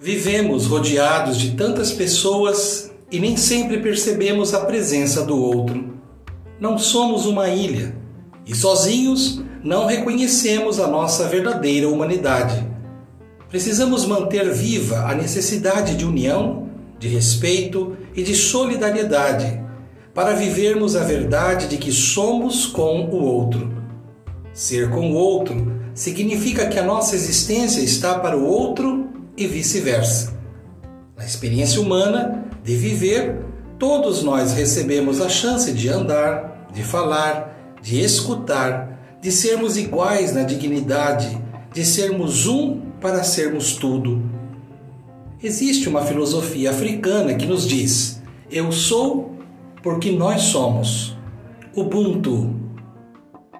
Vivemos rodeados de tantas pessoas e nem sempre percebemos a presença do outro. Não somos uma ilha e sozinhos não reconhecemos a nossa verdadeira humanidade. Precisamos manter viva a necessidade de união, de respeito e de solidariedade para vivermos a verdade de que somos com o outro. Ser com o outro significa que a nossa existência está para o outro e vice-versa. Na experiência humana de viver, todos nós recebemos a chance de andar, de falar, de escutar, de sermos iguais na dignidade, de sermos um para sermos tudo. Existe uma filosofia africana que nos diz: Eu sou porque nós somos. Ubuntu.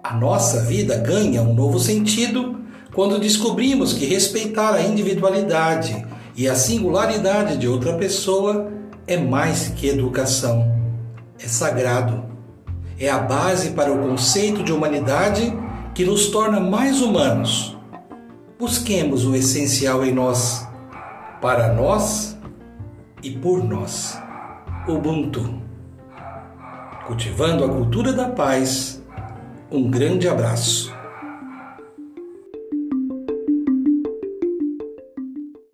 A nossa vida ganha um novo sentido quando descobrimos que respeitar a individualidade e a singularidade de outra pessoa é mais que educação, é sagrado. É a base para o conceito de humanidade que nos torna mais humanos. Busquemos o essencial em nós, para nós e por nós. Ubuntu. Cultivando a cultura da paz. Um grande abraço.